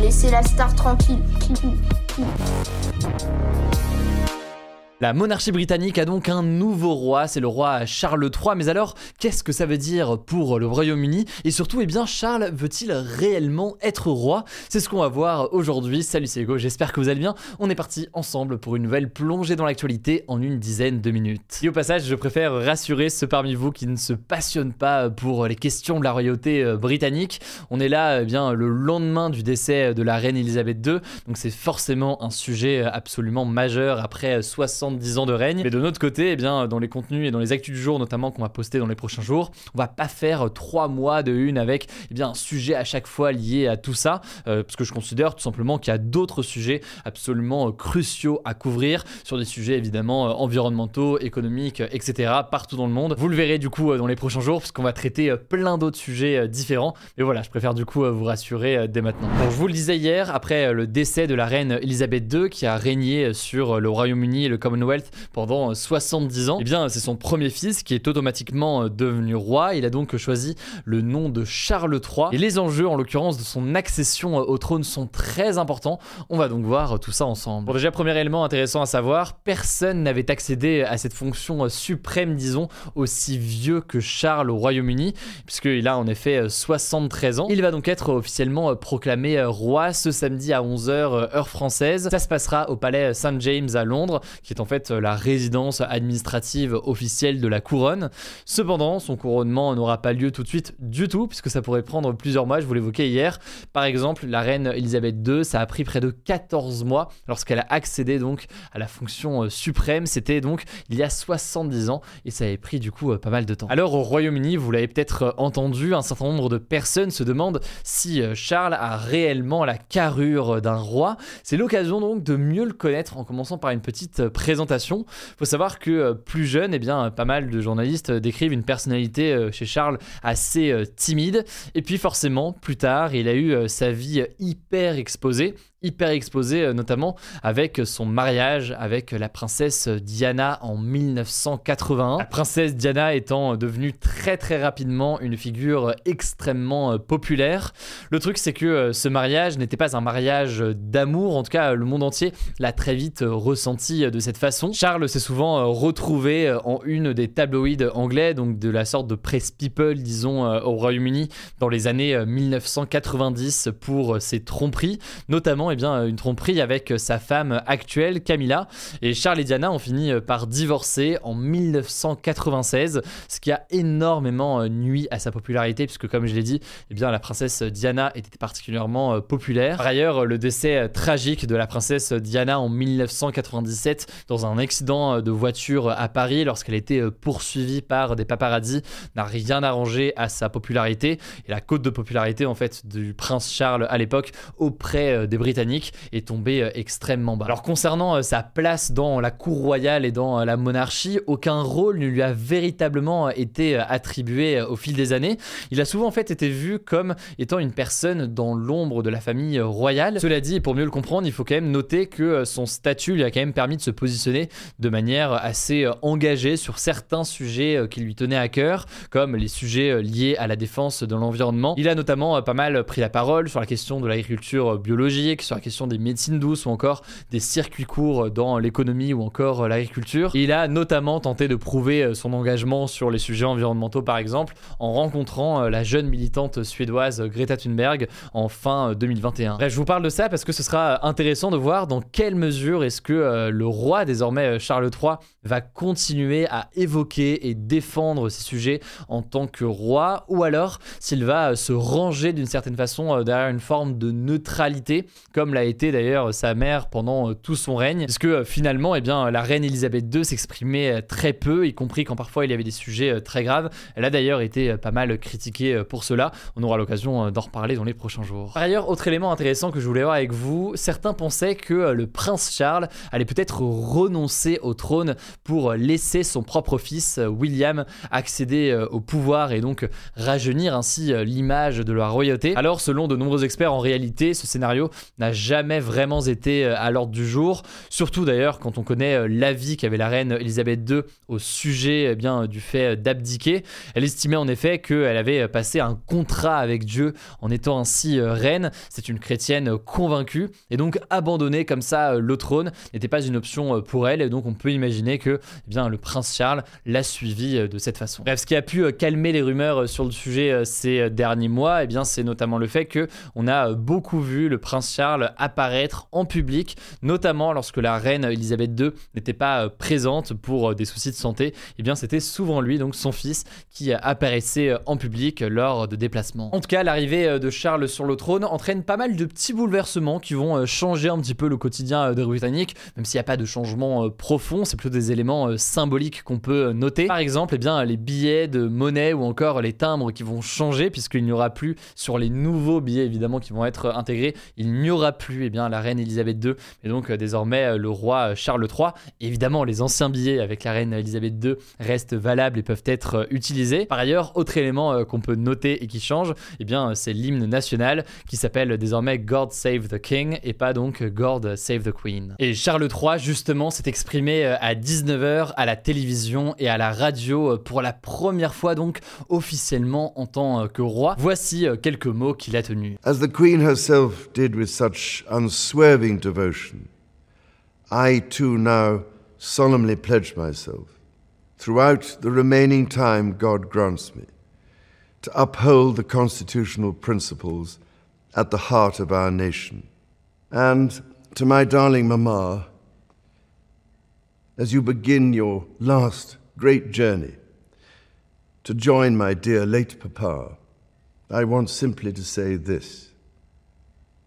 Laisser la star tranquille. La monarchie britannique a donc un nouveau roi, c'est le roi Charles III. Mais alors, qu'est-ce que ça veut dire pour le Royaume-Uni? Et surtout, eh bien, Charles veut-il réellement être roi? C'est ce qu'on va voir aujourd'hui. Salut, c'est Hugo, j'espère que vous allez bien. On est parti ensemble pour une nouvelle plongée dans l'actualité en une dizaine de minutes. Et au passage, je préfère rassurer ceux parmi vous qui ne se passionnent pas pour les questions de la royauté euh, britannique. On est là, eh bien, le lendemain du décès de la reine Elisabeth II, donc c'est forcément un sujet absolument majeur après 60 10 ans de règne. Mais de notre côté, eh bien, dans les contenus et dans les actus du jour, notamment qu'on va poster dans les prochains jours, on va pas faire trois mois de une avec eh bien, un sujet à chaque fois lié à tout ça, euh, parce que je considère tout simplement qu'il y a d'autres sujets absolument euh, cruciaux à couvrir sur des sujets évidemment euh, environnementaux, économiques, etc. partout dans le monde. Vous le verrez du coup dans les prochains jours, parce qu'on va traiter plein d'autres sujets différents. Mais voilà, je préfère du coup vous rassurer dès maintenant. Je vous le disais hier, après le décès de la reine Elisabeth II qui a régné sur le Royaume-Uni et le Commonwealth pendant 70 ans, et eh bien c'est son premier fils qui est automatiquement devenu roi. Il a donc choisi le nom de Charles III. Et les enjeux, en l'occurrence, de son accession au trône sont très importants. On va donc voir tout ça ensemble. Bon, déjà, premier élément intéressant à savoir, personne n'avait accédé à cette fonction suprême, disons, aussi vieux que Charles au Royaume-Uni, puisqu'il a en effet 73 ans. Il va donc être officiellement proclamé roi ce samedi à 11h heure française. Ça se passera au palais St James à Londres, qui est en fait la résidence administrative officielle de la couronne. Cependant, son couronnement n'aura pas lieu tout de suite du tout, puisque ça pourrait prendre plusieurs mois, je vous l'évoquais hier. Par exemple, la reine Elisabeth II, ça a pris près de 14 mois lorsqu'elle a accédé donc à la fonction euh, suprême. C'était donc il y a 70 ans, et ça avait pris du coup euh, pas mal de temps. Alors au Royaume-Uni, vous l'avez peut-être euh, entendu, un certain nombre de personnes se demandent si Charles a réellement la carrure d'un roi. C'est l'occasion donc de mieux le connaître en commençant par une petite présentation il faut savoir que euh, plus jeune, eh bien, pas mal de journalistes euh, décrivent une personnalité euh, chez Charles assez timide. Et puis forcément, plus tard, il a eu sa vie hyper exposée hyper exposé, euh, notamment avec son mariage avec la princesse Diana en 1981. La princesse Diana étant devenue très très rapidement une figure extrêmement euh, populaire. Le truc c'est que euh, ce mariage n'était pas un mariage d'amour, en tout cas le monde entier l'a très vite ressenti de cette façon. Charles s'est souvent retrouvé en une des tabloïds anglais, donc de la sorte de press people disons au Royaume-Uni dans les années 1990 pour ses tromperies, notamment eh bien, une tromperie avec sa femme actuelle, Camilla. Et Charles et Diana ont fini par divorcer en 1996, ce qui a énormément euh, nuit à sa popularité, puisque comme je l'ai dit, eh bien, la princesse Diana était particulièrement euh, populaire. Par ailleurs, le décès euh, tragique de la princesse Diana en 1997 dans un accident de voiture à Paris lorsqu'elle était poursuivie par des paparazzis n'a rien arrangé à sa popularité et la cote de popularité en fait du prince Charles à l'époque auprès des Britanniques est tombé euh, extrêmement bas. Alors concernant euh, sa place dans la cour royale et dans euh, la monarchie, aucun rôle ne lui a véritablement été attribué au fil des années. Il a souvent en fait été vu comme étant une personne dans l'ombre de la famille royale. Cela dit, pour mieux le comprendre, il faut quand même noter que son statut lui a quand même permis de se positionner de manière assez engagée sur certains sujets qui lui tenaient à cœur, comme les sujets liés à la défense de l'environnement. Il a notamment pas mal pris la parole sur la question de l'agriculture biologique, sur la question des médecines douces ou encore des circuits courts dans l'économie ou encore l'agriculture. Il a notamment tenté de prouver euh, son engagement sur les sujets environnementaux par exemple en rencontrant euh, la jeune militante suédoise Greta Thunberg en fin 2021. Euh, Bref, je vous parle de ça parce que ce sera intéressant de voir dans quelle mesure est-ce que le roi désormais Charles III va continuer à évoquer et défendre ces sujets en tant que roi ou alors s'il va se ranger d'une certaine façon derrière une forme de neutralité comme l'a été d'ailleurs sa mère pendant euh, tout son règne, puisque euh, finalement, eh bien, la reine Elisabeth II s'exprimait euh, très peu, y compris quand parfois il y avait des sujets euh, très graves. Elle a d'ailleurs été euh, pas mal critiquée euh, pour cela. On aura l'occasion euh, d'en reparler dans les prochains jours. Par ailleurs, autre élément intéressant que je voulais voir avec vous, certains pensaient que euh, le prince Charles allait peut-être renoncer au trône pour laisser son propre fils euh, William accéder euh, au pouvoir et donc rajeunir ainsi euh, l'image de la royauté. Alors, selon de nombreux experts, en réalité, ce scénario n'a jamais vraiment été à l'ordre du jour. Surtout d'ailleurs quand on connaît l'avis qu'avait la reine Elisabeth II au sujet eh bien, du fait d'abdiquer. Elle estimait en effet qu'elle avait passé un contrat avec Dieu en étant ainsi reine. C'est une chrétienne convaincue et donc abandonner comme ça le trône n'était pas une option pour elle et donc on peut imaginer que eh bien, le prince Charles l'a suivi euh, de cette façon. Bref, ce qui a pu euh, calmer les rumeurs euh, sur le sujet ces derniers mois, eh bien, c'est notamment le fait que on a beaucoup vu le prince Charles apparaître en public, notamment lorsque la reine Elisabeth II n'était pas présente pour des soucis de santé. Eh bien, c'était souvent lui, donc son fils, qui apparaissait en public lors de déplacements. En tout cas, l'arrivée de Charles sur le trône entraîne pas mal de petits bouleversements qui vont changer un petit peu le quotidien des Britanniques, même s'il n'y a pas de changement profond, c'est plutôt des éléments euh, symboliques qu'on peut euh, noter. Par exemple, eh bien, les billets de monnaie ou encore les timbres qui vont changer, puisqu'il n'y aura plus sur les nouveaux billets évidemment qui vont être euh, intégrés, il n'y aura plus eh bien, la reine Elisabeth II, mais donc désormais le roi Charles III. Évidemment, les anciens billets avec la reine Elisabeth II restent valables et peuvent être utilisés. Par ailleurs, autre élément qu'on peut noter et qui change, eh bien, c'est l'hymne national qui s'appelle désormais God Save the King et pas donc God Save the Queen. Et Charles III, justement, s'est exprimé à 19h à la télévision et à la radio euh, pour la première fois donc officiellement en tant euh, que roi. Voici euh, quelques mots qu'il a tenus. As the Queen herself did with such unswerving devotion, I too now solemnly pledge myself, throughout the remaining time God grants me, to uphold the constitutional principles at the heart of our nation. And to my darling Mamma, as you begin your last great journey to join my dear late Papa, I want simply to say this.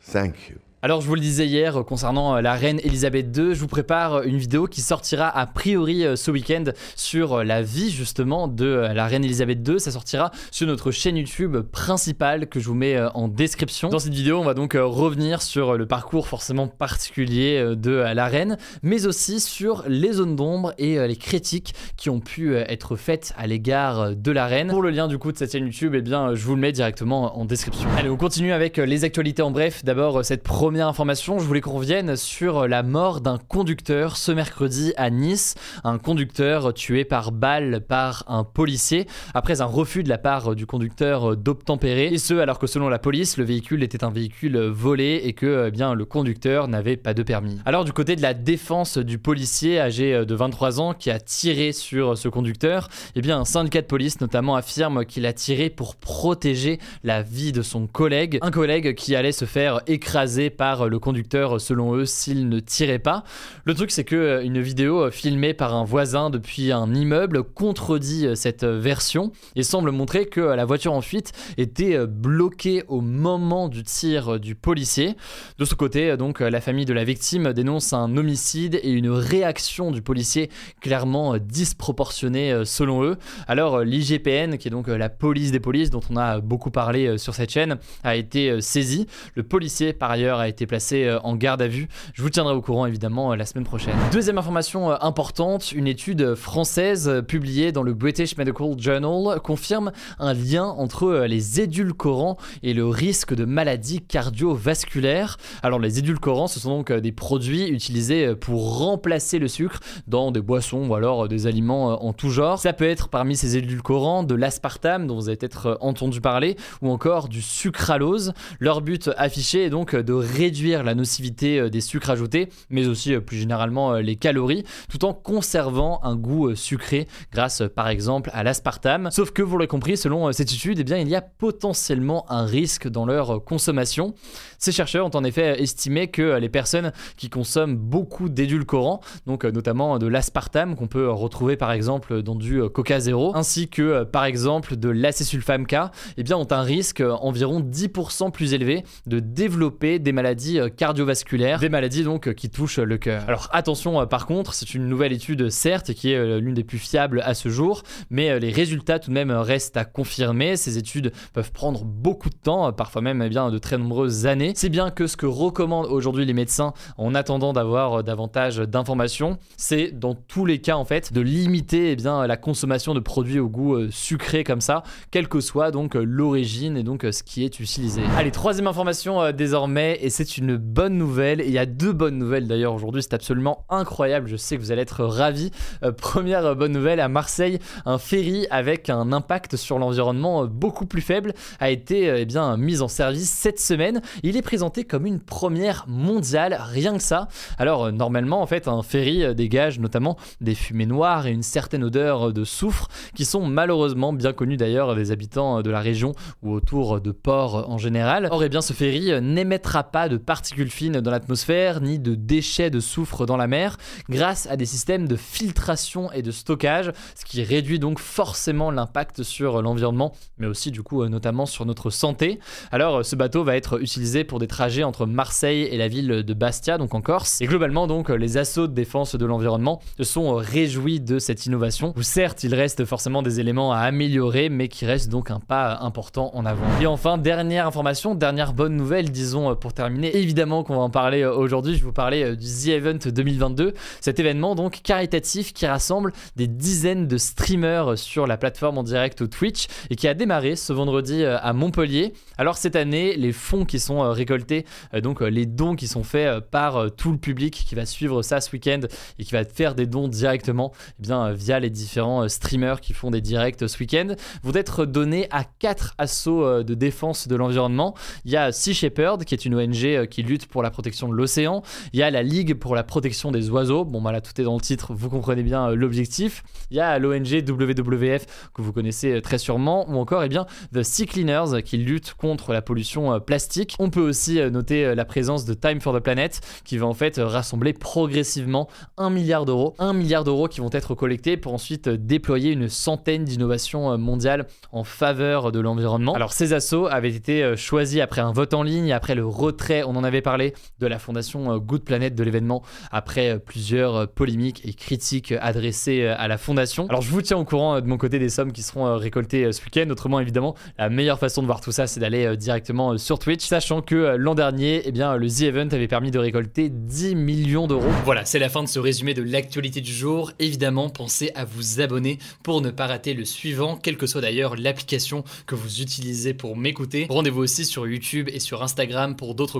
Thank you. Alors je vous le disais hier euh, concernant euh, la reine Elisabeth II, je vous prépare euh, une vidéo qui sortira a priori ce week-end sur la vie justement de la reine Elisabeth II. Ça sortira sur notre chaîne YouTube principale que je vous mets en description. Dans cette vidéo, on va donc revenir sur le parcours forcément particulier de la reine, mais aussi sur les zones d'ombre et les critiques qui ont pu être faites à l'égard de la reine. Pour le lien du coup de cette chaîne YouTube, eh bien je vous le mets directement en description. Allez, on continue avec les actualités en bref. D'abord cette première information, je voulais qu'on revienne sur la mort d'un conducteur ce mercredi à Nice, un conducteur tué par balle par un policier après un refus de la part du conducteur d'obtempérer. Et ce alors que selon la police, le véhicule était un véhicule volé et que eh bien le conducteur n'avait pas de permis. Alors du côté de la défense du policier âgé de 23 ans qui a tiré sur ce conducteur, eh bien un syndicat de police notamment affirme qu'il a tiré pour protéger la vie de son collègue, un collègue qui allait se faire écraser par le conducteur selon eux s'il ne tirait pas. Le truc c'est que euh, une vidéo filmée par un voisin depuis un immeuble contredit euh, cette version et semble montrer que la voiture en fuite était euh, bloquée au moment du tir du policier. De ce côté, donc la famille de la victime dénonce un homicide et une réaction du policier clairement disproportionnée euh, selon eux. Alors euh, l'IGPN, qui est donc euh, la police des polices dont on a beaucoup parlé euh, sur cette chaîne, a été euh, saisi. Le policier par ailleurs a été placé euh, en garde à vue. Je vous tiendrai au courant évidemment euh, la semaine prochaine. Deuxième information euh, importante, une étude française publiée dans le British Medical Journal confirme un lien entre les édulcorants et le risque de maladies cardiovasculaires. Alors les édulcorants, ce sont donc des produits utilisés pour remplacer le sucre dans des boissons ou alors des aliments en tout genre. Ça peut être parmi ces édulcorants de l'aspartame dont vous avez peut-être entendu parler ou encore du sucralose. Leur but affiché est donc de réduire la nocivité euh, des sucres ajoutés, mais aussi euh, plus généralement euh, les calories, tout en conservant un goût sucré grâce par exemple à l'aspartame. Sauf que vous l'aurez compris, selon cette étude, eh bien, il y a potentiellement un risque dans leur consommation. Ces chercheurs ont en effet estimé que les personnes qui consomment beaucoup d'édulcorants, donc notamment de l'aspartame qu'on peut retrouver par exemple dans du Coca Zéro, ainsi que par exemple de l'acésulfame K, eh bien ont un risque environ 10% plus élevé de développer des maladies euh, cardiovasculaires, des maladies donc euh, qui touchent le cœur. Alors attention par contre, c'est une nouvelle étude certes qui est l'une des plus fiables à ce jour, mais les résultats tout de même restent à confirmer. Ces études peuvent prendre beaucoup de temps, parfois même eh bien de très nombreuses années. C'est bien que ce que recommandent aujourd'hui les médecins en attendant d'avoir davantage d'informations, c'est dans tous les cas en fait de limiter eh bien la consommation de produits au goût sucré comme ça, quelle que soit donc l'origine et donc ce qui est utilisé. Allez, troisième information désormais, et c'est une bonne nouvelle. il y a deux bonnes nouvelles d'ailleurs aujourd'hui, c'est absolument incroyable. Je sais que vous allez être ravis. première bonne nouvelle à Marseille, un ferry avec un impact sur l'environnement beaucoup plus faible a été eh bien mis en service cette semaine. Il est présenté comme une première mondiale, rien que ça. Alors normalement en fait un ferry dégage notamment des fumées noires et une certaine odeur de soufre qui sont malheureusement bien connues d'ailleurs des habitants de la région ou autour de ports en général. Or eh bien ce ferry n'émettra pas de particules fines dans l'atmosphère ni de déchets de soufre dans la mer grâce à des systèmes de filtration et de stockage, ce qui réduit donc forcément l'impact sur l'environnement mais aussi du coup notamment sur notre santé. Alors ce bateau va être utilisé pour des trajets entre Marseille et la ville de Bastia, donc en Corse. Et globalement, donc, les assauts de défense de l'environnement se sont réjouis de cette innovation, où certes, il reste forcément des éléments à améliorer, mais qui reste donc un pas important en avant. Et enfin, dernière information, dernière bonne nouvelle, disons, pour terminer, évidemment qu'on va en parler aujourd'hui, je vous parler euh, du The Event 2022, cet événement donc caritatif qui rassemble des dizaines de streamers sur la plateforme en direct Twitch et qui a démarré ce vendredi euh, à Montpellier. Alors cette année, les fonds qui sont euh, récoltés, donc les dons qui sont faits euh, par euh, tout le public qui va suivre ça ce week-end et qui va faire des dons directement eh bien, euh, via les différents streamers qui font des directs ce week-end, vont être donnés à quatre assauts de défense de l'environnement. Il y a Sea Shepherd, qui est une ONG qui lutte pour la protection de l'océan. Il y a la Ligue pour la protection des oiseaux. Bon, voilà, tout est dans le titre, vous comprenez bien l'objectif. Il y a l'ONG WWF, que vous connaissez très sûrement, ou encore eh bien, The Sea Cleaners, qui lutte contre la pollution plastique. On peut aussi noter la présence de Time for the Planet, qui va en fait rassembler progressivement un milliard d'euros. Un milliard d'euros qui vont être collectés pour ensuite déployer une centaine d'innovations mondiales en faveur de l'environnement. Alors ces assauts avaient été euh, choisis après un vote en ligne, après le retrait, on en avait parlé, de la fondation euh, Good Planet de l'événement, après euh, plusieurs polémiques et critiques adressées à la fondation. Alors je vous tiens au courant de mon côté des sommes qui seront récoltées ce week-end. Autrement évidemment, la meilleure façon de voir tout ça, c'est d'aller directement sur Twitch, sachant que l'an dernier, eh bien, le The Event avait permis de récolter 10 millions d'euros. Voilà, c'est la fin de ce résumé de l'actualité du jour. Évidemment, pensez à vous abonner pour ne pas rater le suivant, quelle que soit d'ailleurs l'application que vous utilisez pour m'écouter. Rendez-vous aussi sur YouTube et sur Instagram pour d'autres